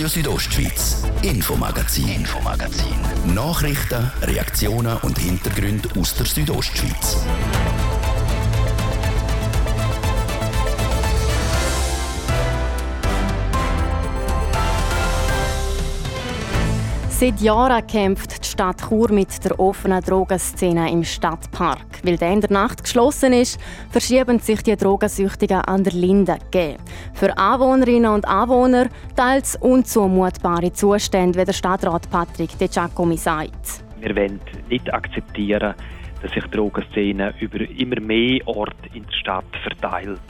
Radio Südostschweiz, Infomagazin, Infomagazin. Nachrichten, Reaktionen und Hintergründe aus der Südostschweiz. Seit Jahren kämpft Stadt Chur mit der offenen Drogenszene im Stadtpark. Weil der in der Nacht geschlossen ist, verschieben sich die Drogensüchtigen an der Linde. Für Anwohnerinnen und Anwohner teils unzumutbare Zustände, wie der Stadtrat Patrick De Giacomi sagt. Wir wollen nicht akzeptieren, dass sich die Drogenszene über immer mehr Orte in der Stadt verteilt.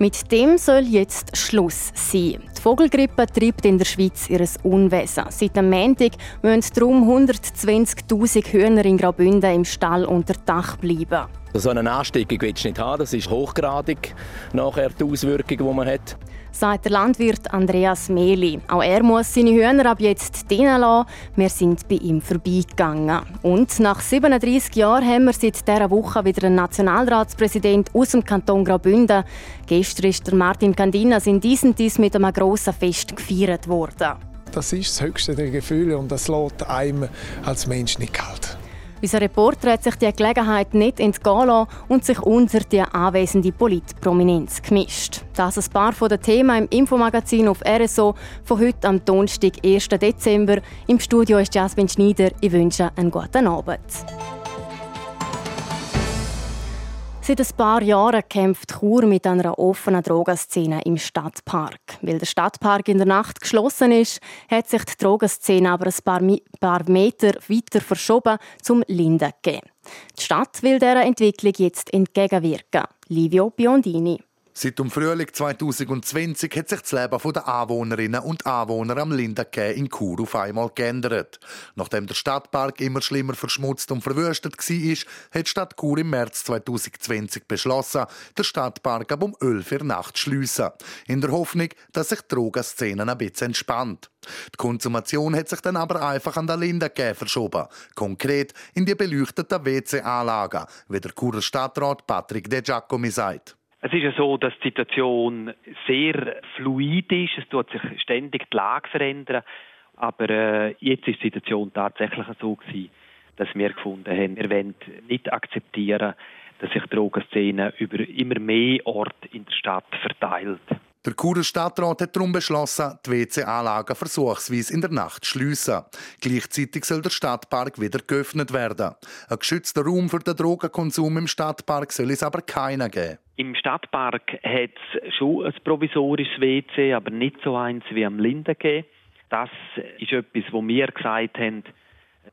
Mit dem soll jetzt Schluss sein. Die Vogelgrippe treibt in der Schweiz ihr Unwesen. Seit dem Montag müssen darum 120.000 Hühner in Graubünden im Stall unter Dach bleiben. So eine Ansteckung willst du nicht haben. Das ist hochgradig nachher die Auswirkung, die man hat sagt der Landwirt Andreas Mehli. Auch er muss seine Hühner ab jetzt dienen lassen. Wir sind bei ihm vorbeigegangen. Und nach 37 Jahren haben wir seit dieser Woche wieder einen Nationalratspräsident aus dem Kanton Graubünden. Gestern ist der Martin Candinas in diesem Dies mit einem grossen Fest gefeiert worden. Das ist das höchste der Gefühle und das lässt einem als Mensch nicht kalt. Unser Reporter hat sich die Gelegenheit nicht entgehen lassen und sich unter die anwesende Politprominenz gemischt. Das ein paar den Themen im Infomagazin auf RSO von heute am Donnerstag, 1. Dezember. Im Studio ist Jasmin Schneider. Ich wünsche einen guten Abend. Seit ein paar Jahren kämpft Chur mit einer offenen Drogenszene im Stadtpark. Weil der Stadtpark in der Nacht geschlossen ist, hat sich die Drogenszene aber ein paar, Meter weiter verschoben zum Linden geben. Die Stadt will dieser Entwicklung jetzt entgegenwirken. Livio Biondini. Seit dem Frühling 2020 hat sich das Leben der Anwohnerinnen und Anwohner am Lindenquai in Chur auf einmal geändert. Nachdem der Stadtpark immer schlimmer verschmutzt und verwüstet war, hat die Stadt Chur im März 2020 beschlossen, den Stadtpark ab um 11 Uhr nachts zu schliessen. In der Hoffnung, dass sich die Drogenszene ein bisschen entspannt. Die Konsumation hat sich dann aber einfach an der Lindenquai verschoben. Konkret in die beleuchteten WC-Anlagen, wie der Churer Stadtrat Patrick De Giacomi sagt. Es ist ja so, dass die Situation sehr fluid ist. Es tut sich ständig die Lage verändern. Aber äh, jetzt ist die Situation tatsächlich so gewesen, dass wir gefunden haben, wir wollen nicht akzeptieren, dass sich Drogenszene über immer mehr Orte in der Stadt verteilt. Der Churer Stadtrat hat darum beschlossen, die WC-Anlagen versuchsweise in der Nacht zu schliessen. Gleichzeitig soll der Stadtpark wieder geöffnet werden. Ein geschützter Raum für den Drogenkonsum im Stadtpark soll es aber keiner geben. Im Stadtpark hat es schon ein provisorisches WC, aber nicht so eins wie am Lindengeh. Das ist etwas, wo wir gesagt haben,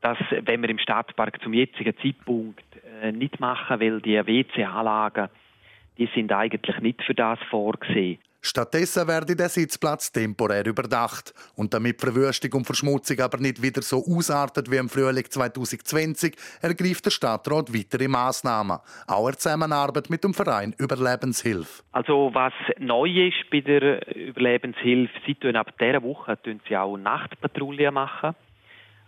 dass wenn wir im Stadtpark zum jetzigen Zeitpunkt äh, nicht machen, weil die WC-Anlagen, die sind eigentlich nicht für das vorgesehen. Stattdessen werde der Sitzplatz temporär überdacht. Und damit Verwüstung und Verschmutzung aber nicht wieder so ausartet wie im Frühling 2020, ergreift der Stadtrat weitere Massnahmen. Auch in Zusammenarbeit mit dem Verein Überlebenshilfe. Also was neu ist bei der Überlebenshilfe, sie tun ab dieser Woche tun sie auch Nachtpatrouillen machen.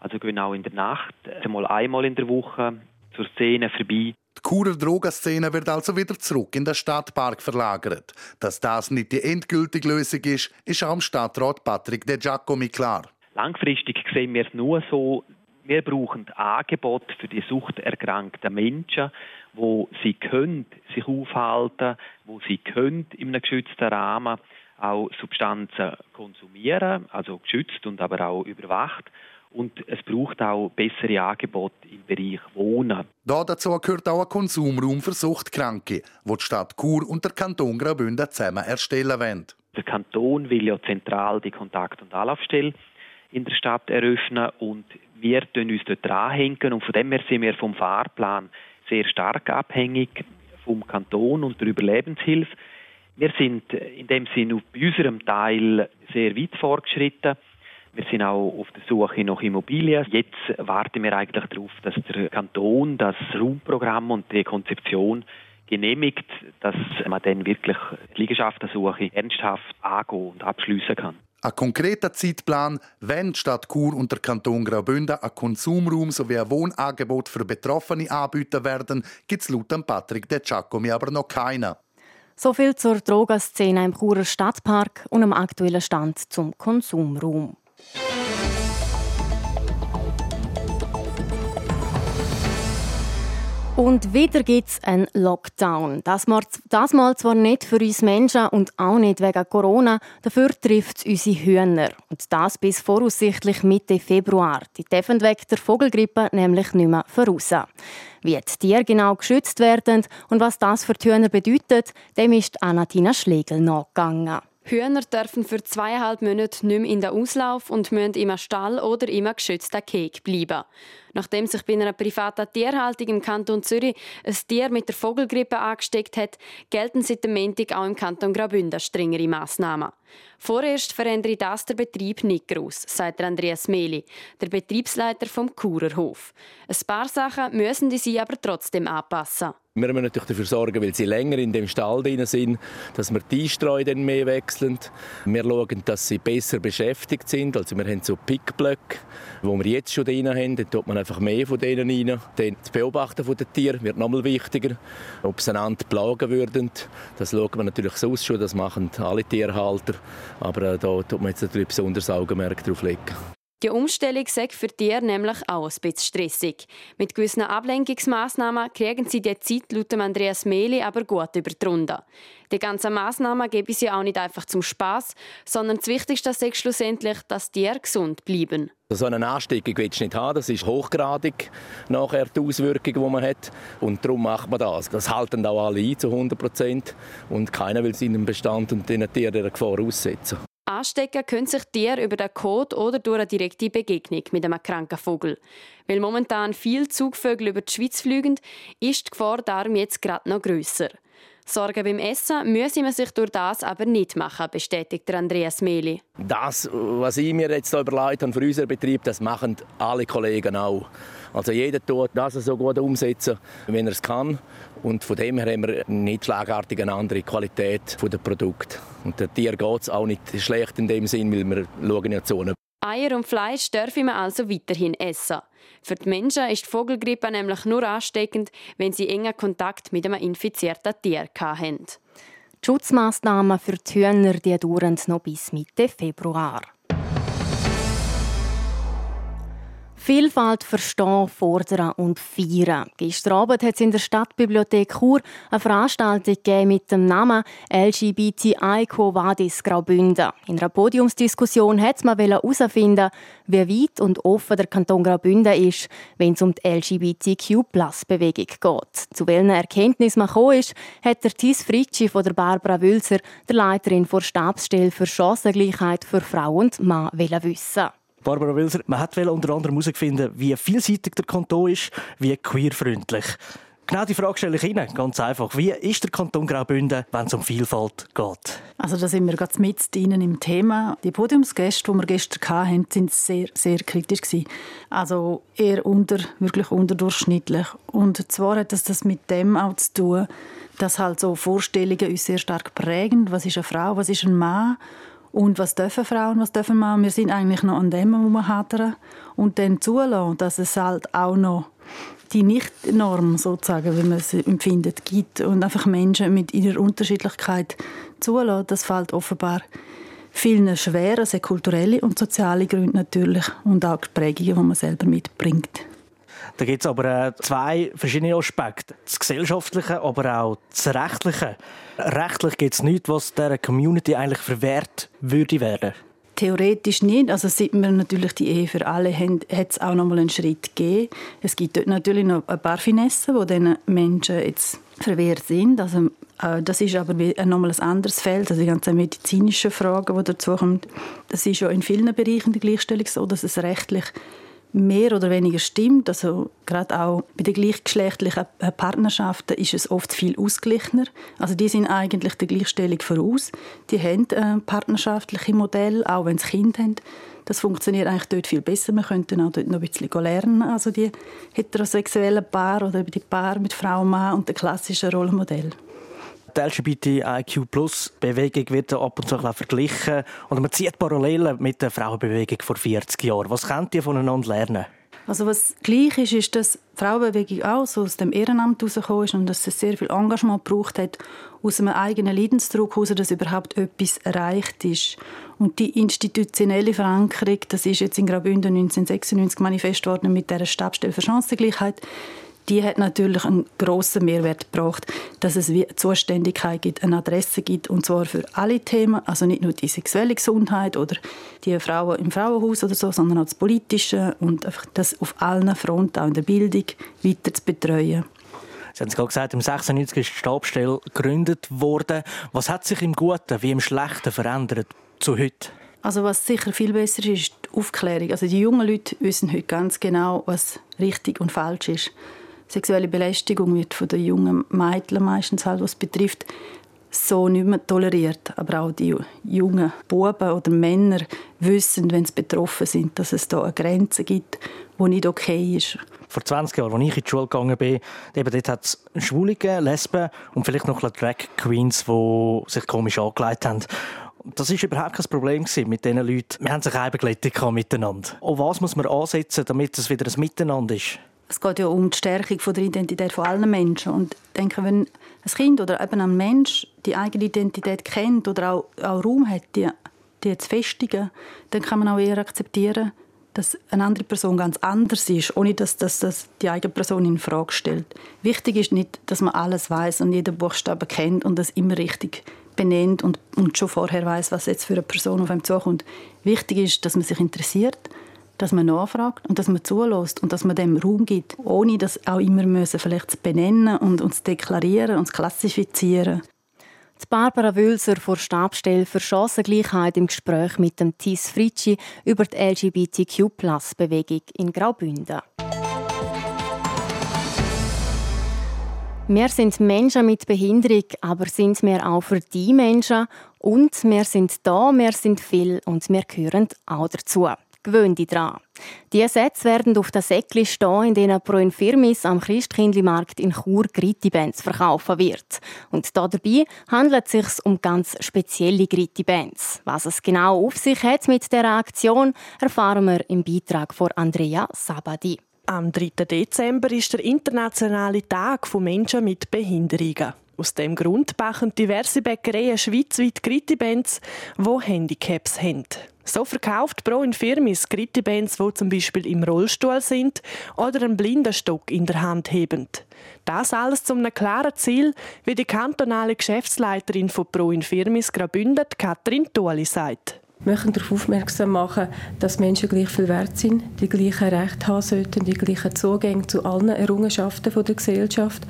Also gehen auch in der Nacht, einmal einmal in der Woche zur Szene vorbei die Churer Drogenszene wird also wieder zurück in den Stadtpark verlagert. Dass das nicht die endgültige Lösung ist, ist auch dem Stadtrat Patrick De Giacomi klar. Langfristig sehen wir es nur so, wir brauchen Angebote für die suchterkrankten Menschen, wo sie können sich aufhalten, wo sie können in einem geschützten Rahmen auch Substanzen konsumieren, also geschützt und aber auch überwacht und es braucht auch bessere Angebote im Bereich Wohnen. Da dazu gehört auch ein Konsumraum für Suchtkranke, wo die Stadt Chur und der Kanton Graubünden zusammen erstellen wollen. Der Kanton will ja zentral die Kontakt- und Anlaufstelle in der Stadt eröffnen und wir tun uns dort dranhängen und von dem her sind wir vom Fahrplan sehr stark abhängig vom Kanton und der Überlebenshilfe. Wir sind in dem Sinne auf unserem Teil sehr weit fortgeschritten. Wir sind auch auf der Suche nach Immobilien. Jetzt warten wir eigentlich darauf, dass der Kanton das Raumprogramm und die Konzeption genehmigt, dass man dann wirklich die Liegenschaftensuche ernsthaft angehen und abschließen kann. Ein konkreter Zeitplan, wenn die Stadt Chur und der Kanton Graubünden ein Konsumraum sowie ein Wohnangebot für Betroffene anbieten werden, gibt es laut Patrick De Giacomi aber noch keinen. So viel zur Drogenszene im Churer Stadtpark und am aktuellen Stand zum Konsumraum. Und wieder gibt es einen Lockdown. Das mal, das mal zwar nicht für uns Menschen und auch nicht wegen Corona, dafür trifft es unsere Hühner. Und das bis voraussichtlich Mitte Februar. Die dürfen wegen der Vogelgrippe nämlich nicht mehr voraus. Wie die Tiere genau geschützt werden und was das für die Hühner bedeutet, dem ist Anatina Schlegel nachgegangen. Hühner dürfen für zweieinhalb Monate nicht mehr in den Auslauf und müssen im Stall oder im geschützten Keg bleiben. Nachdem sich bei einer privaten Tierhaltung im Kanton Zürich ein Tier mit der Vogelgrippe angesteckt hat, gelten seit dem Montag auch im Kanton Graubünden strengere Massnahmen. Vorerst verändere das der Betrieb nicht groß, sagt Andreas Meli, der Betriebsleiter vom Kurerhof. Ein paar Sachen müssen die sie aber trotzdem anpassen. Wir müssen natürlich dafür sorgen, weil sie länger in dem Stall drin sind, dass wir die Einstreu dann mehr wechseln. Wir schauen, dass sie besser beschäftigt sind. Also wir haben so Pickblöcke, wo wir jetzt schon drin haben. Da tut man einfach mehr von denen rein. Dann das Beobachten der Tiere wird nochmal wichtiger. Ob sie einander plagen würden, das schauen wir natürlich so schon. Das machen alle Tierhalter. Aber äh, da tut man jetzt natürlich besonders Augenmerk drauf legen. Die Umstellung sei für Tiere nämlich auch ein bisschen stressig. Mit gewissen Ablenkungsmaßnahmen kriegen sie die Zeit laut Andreas Meli aber gut über die Runde. Die ganzen Massnahmen geben sie auch nicht einfach zum Spaß, sondern das Wichtigste ist schlussendlich, dass die Tiere gesund bleiben. So eine Ansteckung willst du nicht haben. Das ist hochgradig nachher die Auswirkung, die man hat. Und darum macht man das. Das halten auch alle ein, zu 100 Prozent. Und keiner will seinen Bestand und den Tieren der Gefahr aussetzen. Anstecken können sich Tiere über den Code oder durch eine direkte Begegnung mit einem kranken Vogel. Weil momentan viele Zugvögel über die Schweiz fliegen, ist die Gefahr darum jetzt gerade noch grösser. Sorgen beim Essen müsse man sich durch das aber nicht machen, bestätigt Andreas Meli. Das, was ich mir jetzt überlegt habe für unseren Betrieb, das machen alle Kollegen auch. Also jeder tut das so gut umsetzen, wenn er es kann. Und von dem her haben wir nicht schlagartig eine andere Qualität der Produkte. Und der Tier geht es auch nicht schlecht in dem Sinn, weil wir schauen ja zu. Eier und Fleisch dürfen wir also weiterhin essen. Für die Menschen ist die Vogelgrippe nämlich nur ansteckend, wenn sie engen Kontakt mit einem infizierten Tier haben. Die Schutzmaßnahmen für die Hühner die dauern noch bis Mitte Februar. Vielfalt verstehen, fordern und feiern. Gestern Abend hat es in der Stadtbibliothek Chur eine Veranstaltung mit dem Namen LGBTI Quo Vadis Graubünden. In einer Podiumsdiskussion hat man herausfinden, wie weit und offen der Kanton Graubünden ist, wenn es um die LGBTQ-Bewegung geht. Zu welchen Erkenntnissen man gekommen ist, hat der Tis Fritschi von der Barbara Wülzer, der Leiterin der Stabsstelle für Chancengleichheit für Frau und Mann, wissen. Barbara Wilser, man hat unter anderem herausfinden, wie vielseitig der Kanton ist, wie queerfreundlich. Genau die Frage stelle ich Ihnen, ganz einfach. Wie ist der Kanton Graubünden, wenn es um Vielfalt geht? Also da sind wir ganz mit Ihnen im Thema. Die Podiumsgäste, die wir gestern hatten, sind sehr, sehr kritisch. Also eher unter, wirklich unterdurchschnittlich. Und zwar hat das, das mit dem auch zu tun, dass halt so Vorstellungen uns sehr stark prägen. Was ist eine Frau, was ist ein Mann? Und was dürfen Frauen, was dürfen Männer? Wir sind eigentlich noch an dem, wo wir hadern. Und dann zulassen, dass es halt auch noch die Nicht-Norm sozusagen, wie man es empfindet, gibt und einfach Menschen mit ihrer Unterschiedlichkeit zulassen, das fällt offenbar vielen schwer, also kulturelle und soziale Gründe natürlich und auch Prägungen, die man selber mitbringt. Da gibt es aber äh, zwei verschiedene Aspekte. Das Gesellschaftliche, aber auch das Rechtliche. Rechtlich gibt es nichts, was der Community eigentlich verwehrt würde werden. Theoretisch nicht. Also seit wir natürlich die Ehe für alle haben, hat es auch noch mal einen Schritt gegeben. Es gibt dort natürlich noch ein paar Finessen, die diesen Menschen jetzt verwehrt sind. Also, äh, das ist aber noch mal ein anderes Feld. Also die ganzen medizinischen Fragen, die dazu kommen. Das ist ja in vielen Bereichen der Gleichstellung so, dass es rechtlich mehr oder weniger stimmt. Also gerade auch bei den gleichgeschlechtlichen Partnerschaften ist es oft viel ausgeglichener. Also die sind eigentlich der Gleichstellung voraus. Die haben äh, partnerschaftliche Modelle, auch wenn sie Kinder haben. Das funktioniert eigentlich dort viel besser. Wir könnten auch dort noch ein bisschen lernen. Also die heterosexuellen Paar oder die Paar mit Frau und Mann und der klassischen Rollenmodell. Die LGBTIQ-Bewegung wird ab und zu ein verglichen. Und man zieht Parallelen mit der Frauenbewegung vor 40 Jahren. Was könnt ihr voneinander lernen? Also was gleich ist, ist, dass die Frauenbewegung auch so aus dem Ehrenamt herausgekommen ist und dass es sehr viel Engagement gebraucht hat, aus einem eigenen Leidensdruck heraus, dass überhaupt etwas erreicht ist. Und die institutionelle Verankerung, das ist jetzt in Graubünden 1996 manifest worden mit der Stabstelle für Chancengleichheit, die hat natürlich einen grossen Mehrwert gebracht, dass es wie eine Zuständigkeit gibt, eine Adresse gibt, und zwar für alle Themen, also nicht nur die sexuelle Gesundheit oder die Frauen im Frauenhaus oder so, sondern auch das Politische und einfach das auf allen Fronten, auch in der Bildung, weiter zu betreuen. Sie haben es gerade gesagt, im 96 ist die Stabstelle gegründet worden. Was hat sich im Guten wie im Schlechten verändert zu heute? Also was sicher viel besser ist, ist die Aufklärung. Also die jungen Leute wissen heute ganz genau, was richtig und falsch ist. Sexuelle Belästigung wird von den jungen Mädchen meistens halt, was betrifft, so nicht mehr toleriert. Aber auch die jungen Buben oder Männer wissen, wenn sie betroffen sind, dass es da eine Grenze gibt, die nicht okay ist. Vor 20 Jahren, als ich in die Schule gegangen bin, eben dort hat es Schwule, Lesben und vielleicht noch Drag Queens, die sich komisch angelegt haben. Das war überhaupt kein Problem mit diesen Leuten. Wir haben sich einbegleitet miteinander. Und was muss man ansetzen, damit es wieder ein Miteinander ist? Es geht ja um die Stärkung der Identität von allen Menschen. Und ich denke, wenn ein Kind oder eben ein Mensch die eigene Identität kennt oder auch, auch Raum hat, die, die zu festigen, dann kann man auch eher akzeptieren, dass eine andere Person ganz anders ist, ohne dass, dass die eigene Person in Frage stellt. Wichtig ist nicht, dass man alles weiß und jeden Buchstaben kennt und das immer richtig benennt und, und schon vorher weiß, was jetzt für eine Person auf einem zukommt. Wichtig ist, dass man sich interessiert, dass man nachfragt und dass man zulässt und dass man dem Raum gibt, ohne das auch immer müssen vielleicht zu benennen und uns deklarieren und zu klassifizieren. Die Barbara Wülser vor Stabstelle für Chancengleichheit im Gespräch mit dem Tis Fritschi über die LGBTQ-Bewegung in Graubünden. Wir sind Menschen mit Behinderung, aber sind wir auch für die Menschen. Und wir sind da, wir sind viel und wir gehören auch dazu. Gewöhn dich dran. Diese Sätze werden auf der Säckli stehen, in denen Pro Infirmis am Christkindlmarkt in Chur Gritti-Bands verkaufen wird. Und dabei handelt es sich um ganz spezielle Gritti-Bands. Was es genau auf sich hat mit dieser Aktion, erfahren wir im Beitrag von Andrea Sabadi. Am 3. Dezember ist der internationale Tag von Menschen mit Behinderungen. Aus dem Grund machen diverse Bäckereien schweizweit Gritti-Bands, die Handicaps haben. So verkauft Pro Infirmis Gritti-Bands, die zum Beispiel im Rollstuhl sind oder einen Blindenstock in der Hand heben. Das alles zum einem klaren Ziel, wie die kantonale Geschäftsleiterin von Pro Infirmis Graubünden, Katrin Tuoli, sagt möchten darauf aufmerksam machen, dass Menschen gleich viel wert sind, die gleichen Rechte haben sollten, die gleichen Zugänge zu allen Errungenschaften der Gesellschaft.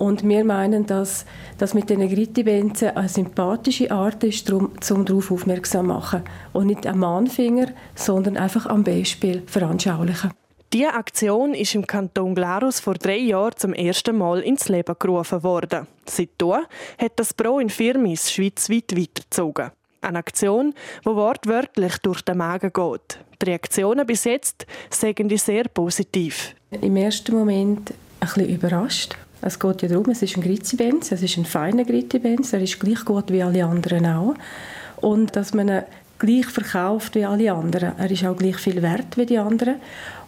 Und wir meinen, dass das mit den Gritibenzen eine sympathische Art ist, um darauf aufmerksam zu machen. Und nicht am Mahnfinger, sondern einfach am Beispiel veranschaulichen. Diese Aktion ist im Kanton Glarus vor drei Jahren zum ersten Mal ins Leben gerufen worden. Seitdem hat das Pro in Firmis schweizweit weitergezogen. Eine Aktion, die wortwörtlich durch den Magen geht. Die Reaktionen bis jetzt sagen die sehr positiv. Im ersten Moment ein bisschen überrascht. Es geht ja darum, es ist ein Gritzi-Benz, es ist ein feiner Gritzi-Benz, er ist gleich gut wie alle anderen auch. Und dass man ihn gleich verkauft wie alle anderen. Er ist auch gleich viel wert wie die anderen.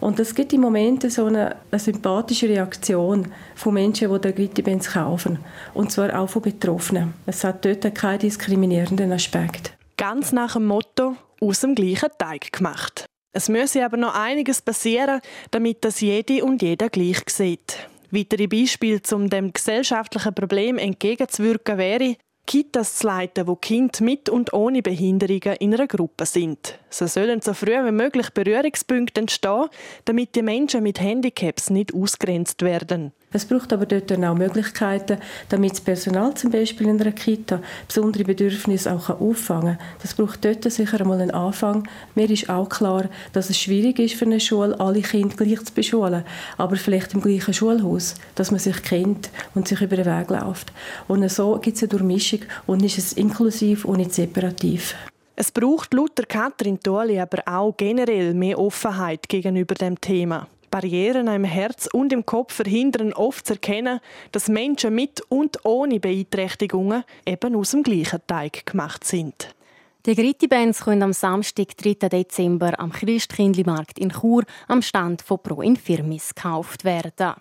Und es gibt im Moment so eine, eine sympathische Reaktion von Menschen, die den Gritty-Benz kaufen. Und zwar auch von Betroffenen. Es hat dort keinen diskriminierenden Aspekt. Ganz nach dem Motto, aus dem gleichen Teig gemacht. Es müsse aber noch einiges passieren, damit das jede und jeder gleich sieht. Weitere Beispiele, um dem gesellschaftlichen Problem entgegenzuwirken, wäre, Kitas zu leiten, wo Kinder mit und ohne Behinderungen in einer Gruppe sind. So sollen so früh wie möglich Berührungspunkte entstehen, damit die Menschen mit Handicaps nicht ausgrenzt werden. Es braucht aber dort dann auch Möglichkeiten, damit das Personal zum Beispiel in einer Kita besondere Bedürfnisse auch auffangen kann. Das braucht dort sicher einmal einen Anfang. Mir ist auch klar, dass es schwierig ist für eine Schule, alle Kinder gleich zu beschulen, aber vielleicht im gleichen Schulhaus, dass man sich kennt und sich über den Weg läuft. Und so gibt es eine Durchmischung und ist es inklusiv und nicht separativ. Es braucht laut Katrin Tuoli aber auch generell mehr Offenheit gegenüber dem Thema. Barrieren im Herz und im Kopf verhindern oft zu erkennen, dass Menschen mit und ohne Beeinträchtigungen eben aus dem gleichen Teig gemacht sind. Die Gritti-Bands können am Samstag, 3. Dezember, am Christkindlmarkt in Chur am Stand von Pro Infirmis gekauft werden.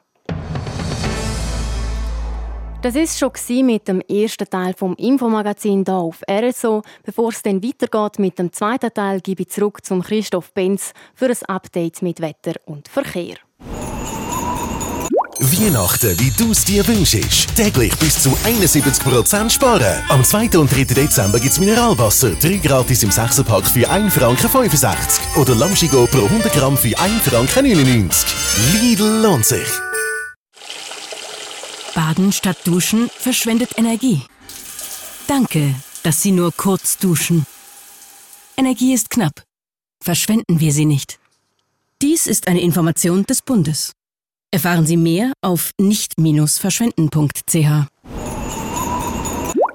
Das ist schon mit dem ersten Teil vom Infomagazin hier auf RSO. Bevor es dann weitergeht mit dem zweiten Teil, gebe ich zurück zum Christoph Benz für ein Update mit Wetter und Verkehr. Weihnachten, wie du es dir wünschst. Täglich bis zu 71% sparen. Am 2. und 3. Dezember gibt es Mineralwasser. 3 gratis im 6er-Pack für 1 Franken 65. Oder Lamschigo pro 100 Gramm für 1 Franken 99. Lidl lohnt sich. Baden statt Duschen verschwendet Energie. Danke, dass Sie nur kurz duschen. Energie ist knapp. Verschwenden wir sie nicht. Dies ist eine Information des Bundes. Erfahren Sie mehr auf nicht-verschwenden.ch.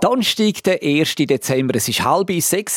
Donnerstag, der 1. Dezember, es war halb sechs.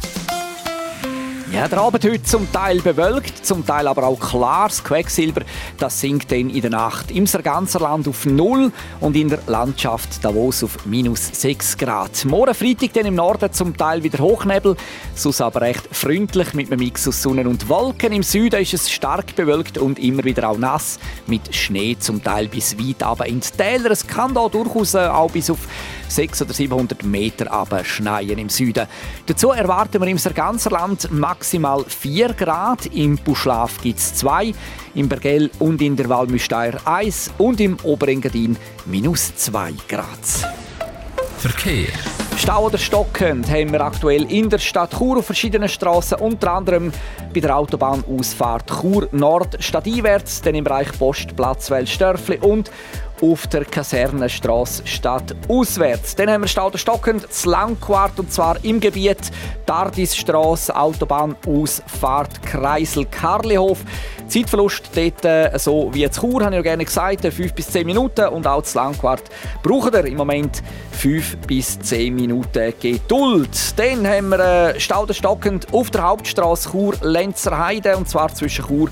Ja, der Abend heute zum Teil bewölkt, zum Teil aber auch klar. Das Quecksilber das sinkt dann in der Nacht im ganzen Land auf Null und in der Landschaft Davos auf minus 6 Grad. Morgen Freitag dann im Norden zum Teil wieder Hochnebel, sonst aber recht freundlich mit einem Mix aus Sonne und Wolken. Im Süden ist es stark bewölkt und immer wieder auch nass, mit Schnee zum Teil bis weit aber in die Täler. Es kann da durchaus auch bis auf 600 oder 700 Meter schneien im Süden. Dazu erwarten wir im ganzen Land maximal 4 Grad. Im Buschlaf gibt es 2, im Bergell und in der Walmüsteier 1 und im Oberengadin minus 2 Grad. Verkehr. Stau oder stockend haben wir aktuell in der Stadt Chur auf verschiedenen Straßen, unter anderem bei der Autobahnausfahrt Chur Nord stadteinwärts, dann im Bereich Postplatz Welsdörfli und auf der Kasernenstraße Stadt auswärts. Dann haben wir Stau stockend zu Langquart und zwar im Gebiet Tardisstraße, Autobahnausfahrt Kreisel Karlihof. Zeitverlust dort, äh, so wie jetzt Chur, habe ich ja gerne gesagt, 5 äh, bis 10 Minuten und auch zu Langquart braucht er im Moment 5 bis 10 Minuten Geduld. Dann haben wir äh, Stau stockend auf der Hauptstraße Chur-Lenzerheide und zwar zwischen Chur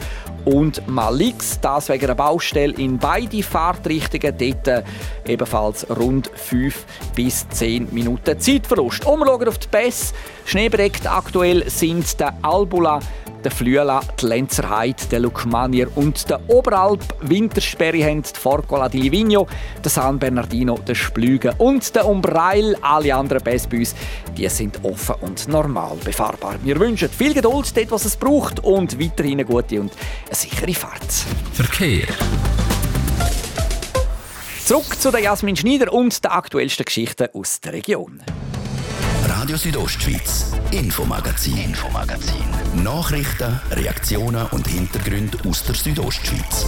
und Malix. Das wegen einer Baustelle in beide Fahrtrichtungen. Dort äh, ebenfalls rund 5 bis 10 Minuten Zeitverlust. Umschauen auf die Pässe. Schneebedeckt aktuell sind der Albula der Flüela, die Lenzerheide, der Lukmanier und der Oberalp. Wintersperre haben die Forcola di Livigno, der San Bernardino, der Splügen und der Umbreil. Alle anderen Pässe bei uns, die sind offen und normal befahrbar. Wir wünschen viel Geduld dort, was es braucht und weiterhin eine gute und eine sichere Fahrt. Verkehr. Zurück zu der Jasmin Schneider und den aktuellsten Geschichten aus der Region. Radio Südostschweiz, Infomagazin, Infomagazin. Nachrichten, Reaktionen und Hintergründe aus der Südostschweiz.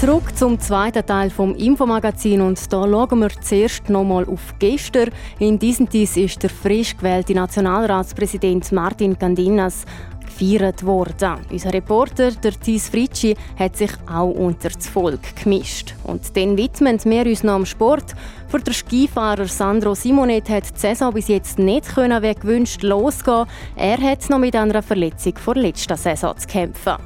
Zurück zum zweiten Teil vom Infomagazin und da schauen wir zuerst nochmal auf gestern. In diesem Dies ist der frisch gewählte Nationalratspräsident Martin Candinas gefeiert worden. Unser Reporter, der Thies Fritschi, hat sich auch unter das Volk gemischt. Und dann widmen wir uns noch am Sport. Für den Skifahrer Sandro Simonet hat die Saison bis jetzt nicht können, wie gewünscht losgehen. Er hat noch mit einer Verletzung vor letzter Saison zu kämpfen.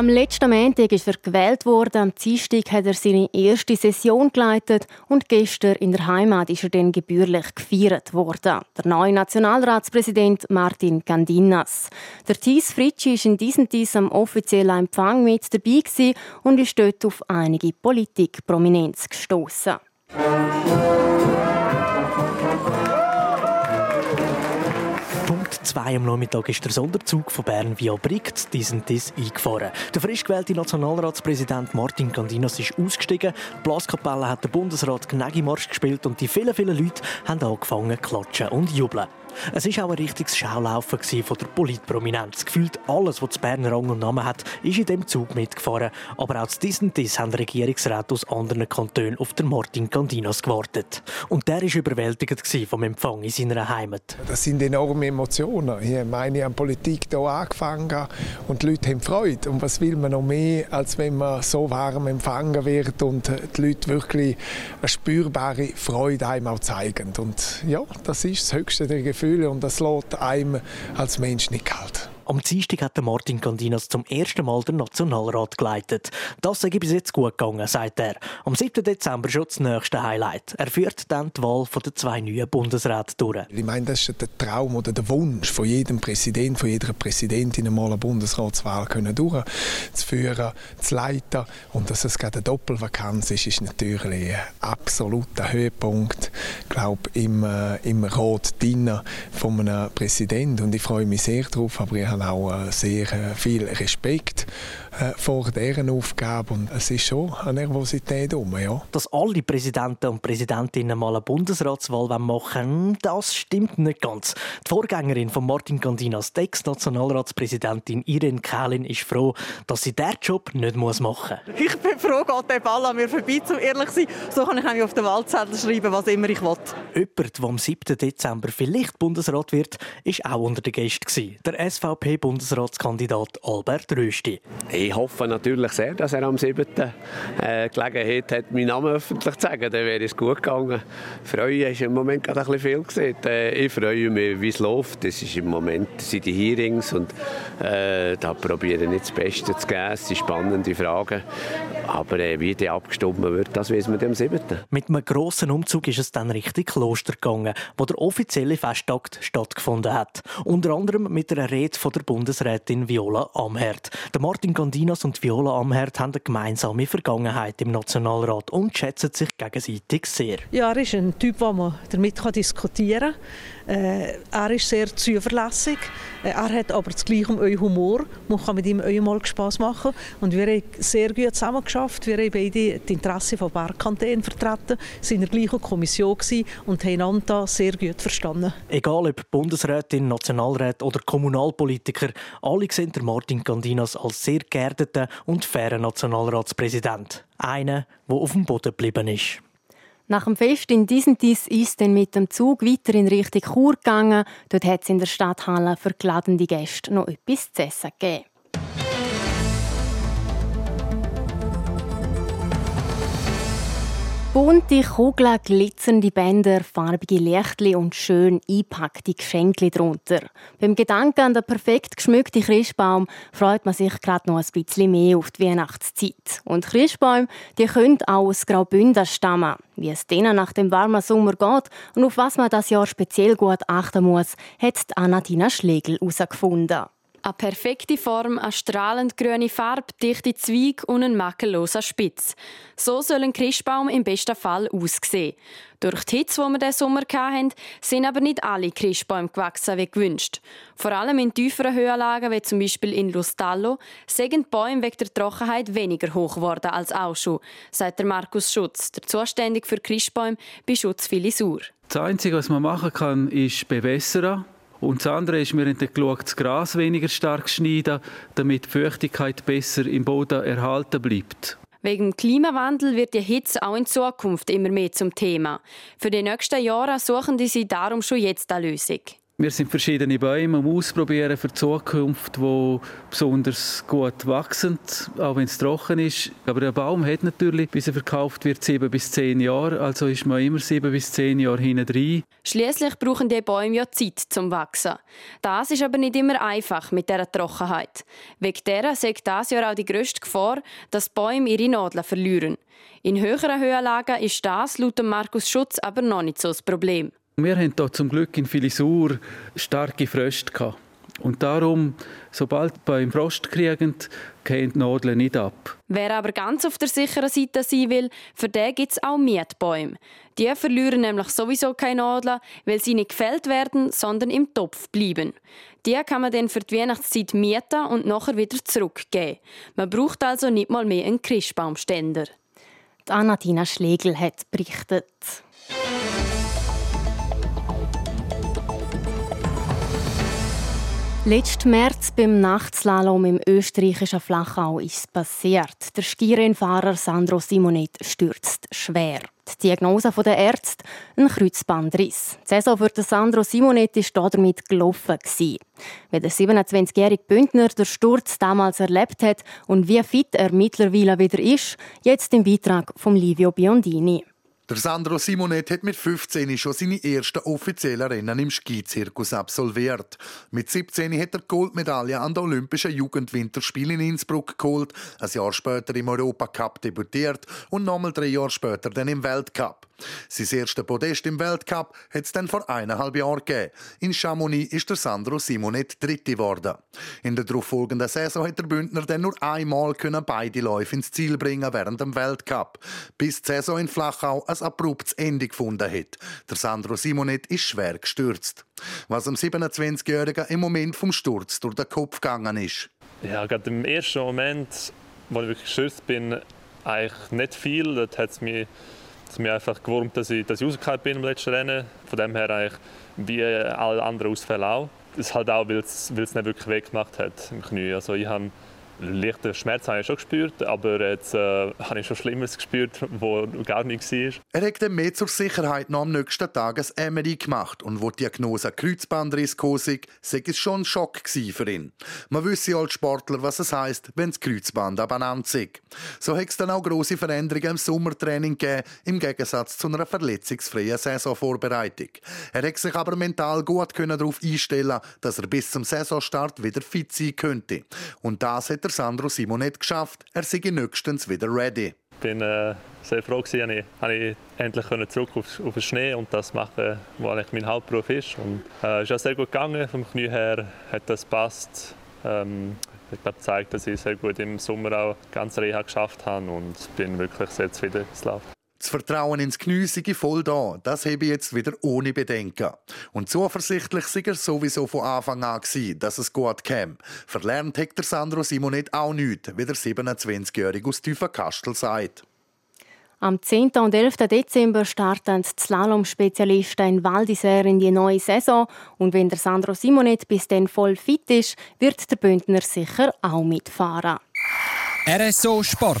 Am letzten Montag ist er gewählt worden. Am Dienstag hat er seine erste Session geleitet und gestern in der Heimat ist er dann gebührlich gefeiert worden. Der neue Nationalratspräsident Martin Gandinas. Der Thies Fritschi ist in diesem Thies am offiziellen Empfang mit dabei und ist dort auf einige Politikprominenz gestoßen. Zwei am Nachmittag ist der Sonderzug von Bern via Brickt diesen Diss eingefahren. Der frisch gewählte Nationalratspräsident Martin Candinas ist ausgestiegen. Die Blaskapelle hat der Bundesrat Gnägimarsch gespielt und die vielen, vielen Leute haben angefangen zu klatschen und jubeln. Es war auch ein richtiges Schaulaufen von der Politprominenz. Gefühlt alles, was Berner Rang und Namen hat, ist in dem Zug mitgefahren. Aber auch zu diesem Diss haben Regierungsräte aus anderen Kantonen auf den Martin Candinas gewartet. Und der war überwältigend vom Empfang in seiner Heimat. Das sind enorme Emotionen. Ich meine, an Politik hier angefangen und die Leute haben Freude. Und was will man noch mehr, als wenn man so warm empfangen wird und die Leute wirklich eine spürbare Freude einem auch zeigen. Und ja, das ist das höchste der Gefühle Gefühle und das lässt einem als Mensch nicht kalt. Am Dienstag hat Martin Candinas zum ersten Mal den Nationalrat geleitet. Das sei bis jetzt gut gegangen, sagt er. Am 7. Dezember schon das nächste Highlight. Er führt dann die Wahl der zwei neuen Bundesräte durch. Ich meine, das ist der Traum oder der Wunsch von jedem Präsident, von jeder Präsidentin, einmal eine Bundesratswahl durchzuführen, zu leiten. Und dass es gerade eine Doppelvakanz ist, ist natürlich ein absoluter Höhepunkt, glaube im, äh, im Rat von einem Präsidenten. Und ich freue mich sehr darauf, aber ich habe auch äh, sehr äh, viel Respekt äh, vor deren Aufgabe und es ist schon eine Nervosität um, ja. Dass alle Präsidenten und Präsidentinnen mal eine Bundesratswahl machen das stimmt nicht ganz. Die Vorgängerin von Martin Gandinas, die Ex-Nationalratspräsidentin Irene Kählin, ist froh, dass sie diesen Job nicht machen muss. Ich bin froh, geht der Ball an mir vorbei, um ehrlich zu sein. So kann ich nämlich auf den Wahlzettel schreiben, was immer ich will. Jemand, der am 7. Dezember vielleicht Bundesrat wird, war auch unter den Gästen. Der SVP-Bundesratskandidat Albert Rösti. Ich hoffe natürlich sehr, dass er am 7. Äh, Gelegenheit hat, meinen Namen öffentlich zu sagen. Dann wäre es gut gegangen. Freuen ist im Moment gerade ein bisschen viel gesehen. Äh, ich freue mich, wie es läuft. Das ist im Moment sind die Hearings und äh, da probiere ich das Beste zu geben. Es sind spannende Fragen. Aber äh, wie die abgestimmt wird, das wissen wir am 7. Mit einem grossen Umzug ist es dann Richtung Kloster gegangen, wo der offizielle Festtag stattgefunden hat. Unter anderem mit einer Rede von der Bundesrätin Viola Amherd. Der Martin Gandinas und Viola Amherd haben eine gemeinsame Vergangenheit im Nationalrat und schätzen sich gegenseitig sehr. Ja, er ist ein Typ, wo man damit diskutieren kann. Äh, er ist sehr zuverlässig. Äh, er hat aber das gleiche Humor. Man kann mit ihm mal Spass machen. Und wir haben sehr gut zusammengeschafft. Wir haben beide die Interessen von Bergkantänen vertreten, sind in der gleichen Kommission und haben einander sehr gut verstanden. Egal ob Bundesrätin, Nationalrat oder Kommunalpolitiker, alle sehen Martin Gandinas als sehr geerdeten und fairen Nationalratspräsident. Einer, der auf dem Boden geblieben ist. Nach dem Fest in Disentis ist dann mit dem Zug weiter in Richtung Chur gegangen. Dort hat es in der Stadthalle für geladene Gäste noch etwas zu essen gegeben. Bunte Kugeln, glitzernde Bänder, farbige Lichtli und schön einpackte Geschenke drunter. Beim Gedanken an den perfekt geschmückten Christbaum freut man sich gerade noch ein bisschen mehr auf die Weihnachtszeit. Und Christbäume, die können auch aus Graubünden stammen. Wie es denen nach dem warmen Sommer geht und auf was man das Jahr speziell gut achten muss, hat Anatina Schlegel herausgefunden. Eine perfekte Form, eine strahlend grüne Farbe, dichte Zweig und ein makelloser Spitz. So soll ein Christbaum im besten Fall aussehen. Durch die Hitze, die wir diesen Sommer hatten, sind aber nicht alle Christbäume gewachsen wie gewünscht. Vor allem in tieferen Höhenlagen, wie zum Beispiel in Lustallo, sind die Bäume wegen der Trockenheit weniger hoch geworden als auch schon, sagt der Markus Schutz, der zuständig für Christbäume bei Schutz Filisur. Das Einzige, was man machen kann, ist bewässern und das andere ist, wir haben geschaut, das Gras weniger stark schneiden, damit die Feuchtigkeit besser im Boden erhalten bleibt. Wegen dem Klimawandel wird die Hitze auch in Zukunft immer mehr zum Thema. Für die nächsten Jahre suchen sie darum schon jetzt eine Lösung. Wir sind verschiedene Bäume am Ausprobieren für die Zukunft, die besonders gut wachsen, auch wenn es trocken ist. Aber der Baum hat natürlich, bis er verkauft wird, sieben bis zehn Jahre. Also ist man immer sieben bis zehn Jahre hinten drin. Schließlich brauchen die Bäume ja Zeit zum Wachsen. Das ist aber nicht immer einfach mit dieser Trockenheit. Wegen dieser sagt das Jahr auch die grösste Gefahr, dass Bäume ihre Nadeln verlieren. In höheren Höhenlagen ist das laut Markus Schutz aber noch nicht so das Problem. Wir hatten hier zum Glück in Filisur starke Fröste. Gehabt. Und darum, sobald beim Frost kriegen, gehen die Nadeln nicht ab. Wer aber ganz auf der sicheren Seite sein will, für den gibt es auch Mietbäume. Die verlieren nämlich sowieso keine Nadeln, weil sie nicht gefällt werden, sondern im Topf bleiben. Die kann man dann für die Weihnachtszeit mieten und nachher wieder zurückgeben. Man braucht also nicht mal mehr einen Christbaumständer. Die Anatina Schlegel hat berichtet. Letzten März beim Nachtslalom im österreichischen Flachau ist es passiert. Der Skirennfahrer Sandro Simonet stürzt schwer. Die Diagnose der Ärzte ein Kreuzbandriss. Die Saison für Sandro Simonet war damit gelaufen. Wie der 27-jährige Bündner den Sturz damals erlebt hat und wie fit er mittlerweile wieder ist, jetzt im Beitrag von Livio Biondini. Der Sandro Simonet hat mit 15 schon seine ersten offiziellen Rennen im Skizirkus absolviert. Mit 17 hat er Goldmedaille an den Olympischen Jugendwinterspielen in Innsbruck geholt, ein Jahr später im Europacup debütiert und nochmal drei Jahre später dann im Weltcup. Sein erstes Podest im Weltcup hat es dann vor eineinhalb Jahren gegeben. In Chamonix ist der Sandro Simonet Dritte geworden. In der darauffolgenden Saison hat der Bündner dann nur einmal beide Läufe ins Ziel bringen während dem Weltcup, bis die Saison in Flachau ein abruptes Ende gefunden hat. Der Sandro Simonet ist schwer gestürzt. Was am 27-Jährigen im Moment vom Sturz durch den Kopf gegangen ist. Ja, gerade im ersten Moment, wo ich wirklich gestürzt bin, eigentlich nicht viel. Dort hat es mich einfach gewurmt, dass ich, dass ich rausgefallen bin im letzten Rennen. Von dem her eigentlich wie alle anderen Ausfälle auch. Das ist halt auch, weil es, weil es nicht wirklich weggemacht hat im Knie. Also ich habe leichten Schmerz habe ich schon gespürt, aber jetzt äh, habe ich schon Schlimmeres gespürt, wo gar nichts war. Er hat dann mehr zur Sicherheit noch am nächsten Tag ein MRI gemacht und wo die Diagnose Kreuzbandriss kam, sei es schon ein Schock für ihn. Man wüsste als Sportler, was es heisst, wenn das Kreuzband abeinander ist. So hat es dann auch grosse Veränderungen im Sommertraining gegeben, im Gegensatz zu einer verletzungsfreien Saisonvorbereitung. Er hat sich aber mental gut darauf einstellen dass er bis zum Saisonstart wieder fit sein könnte. Und das hat er der Sandro Simonet geschafft. Er sei nächstens wieder ready. Ich bin äh, sehr froh, dass ich, ich endlich zurück auf, auf den Schnee und das machen, was eigentlich mein Hauptberuf ist. Und äh, ist auch sehr gut gegangen. Vom Knie her hat das passt. Ähm, ich habe gezeigt, dass ich sehr gut im Sommer auch ganz Reha geschafft habe und bin wirklich sehr zufrieden, es läuft. Das Vertrauen ins Geniessige voll da, das habe ich jetzt wieder ohne Bedenken. Und zuversichtlich war er sowieso von Anfang an, gewesen, dass es gut käme. Verlernt hat der Sandro Simonet auch nichts, wie der 27-Jährige aus Tüfenkastel sagt. Am 10. und 11. Dezember starten die Slalom-Spezialisten in Val d'Isère in die neue Saison. Und wenn der Sandro Simonet bis dann voll fit ist, wird der Bündner sicher auch mitfahren. RSO Sport.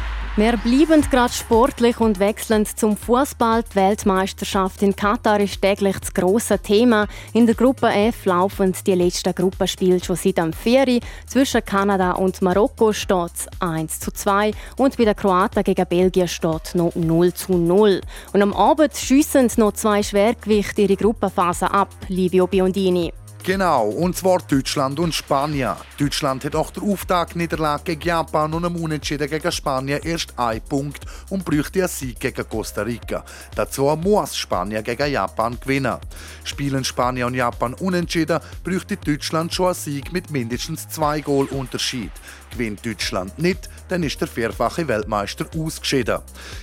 wir bleiben gerade sportlich und wechseln zum Fußball. Die Weltmeisterschaft in Katar ist täglich das grosse Thema. In der Gruppe F laufen die letzten Gruppenspiele schon seit am 4. Zwischen Kanada und Marokko steht es 1 zu 2 und bei den Kroaten gegen Belgien steht noch 0 zu 0. Und am Abend schiessen noch zwei Schwergewichte ihre Gruppenphase ab, Livio Biondini. Genau, und zwar Deutschland und Spanien. Deutschland hat auch der Auftaktniederlage gegen Japan und am Unentschieden gegen Spanien erst einen Punkt und bräuchte einen Sieg gegen Costa Rica. Dazu muss Spanien gegen Japan gewinnen. Spielen Spanien und Japan unentschieden, bräuchte Deutschland schon einen Sieg mit mindestens zwei Goal Unterschied. Gewinnt Deutschland nicht, dann ist der vierfache Weltmeister ausgeschieden.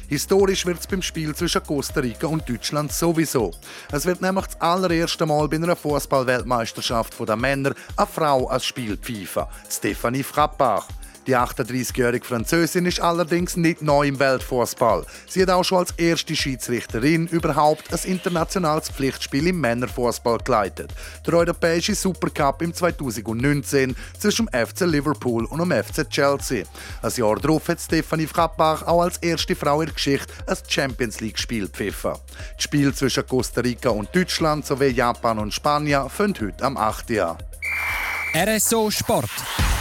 Historisch wird es beim Spiel zwischen Costa Rica und Deutschland sowieso. Es wird nämlich das allererste Mal bei einer Fußball-Weltmeisterschaft der Männer eine Frau als Spiel pfeifen, Stephanie Frappach. Die 38-jährige Französin ist allerdings nicht neu im Weltfußball. Sie hat auch schon als erste Schiedsrichterin überhaupt ein internationales Pflichtspiel im Männerfußball geleitet. Der Europäische Supercup im 2019 zwischen dem FC Liverpool und dem FC Chelsea. Ein Jahr darauf hat Stephanie Frappach auch als erste Frau in der Geschichte ein Champions League-Spiel gepfiffen. Das Spiel zwischen Costa Rica und Deutschland sowie Japan und Spanien fängt heute am 8. Jahr. RSO Sport.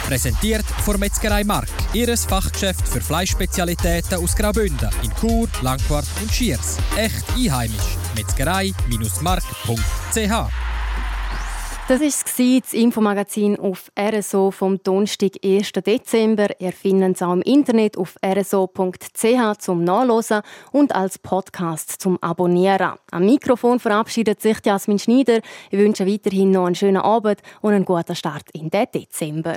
Präsentiert von Metzgerei Mark. Ihres Fachgeschäft für Fleischspezialitäten aus Graubünden in Chur, Langquart und Schiers. Echt einheimisch. Metzgerei-mark.ch das war das Infomagazin auf RSO vom Donnerstag, 1. Dezember. Ihr findet es auch im Internet auf rso.ch zum Nachlesen und als Podcast zum Abonnieren. Am Mikrofon verabschiedet sich Jasmin Schneider. Ich wünsche weiterhin noch einen schönen Abend und einen guten Start in den Dezember.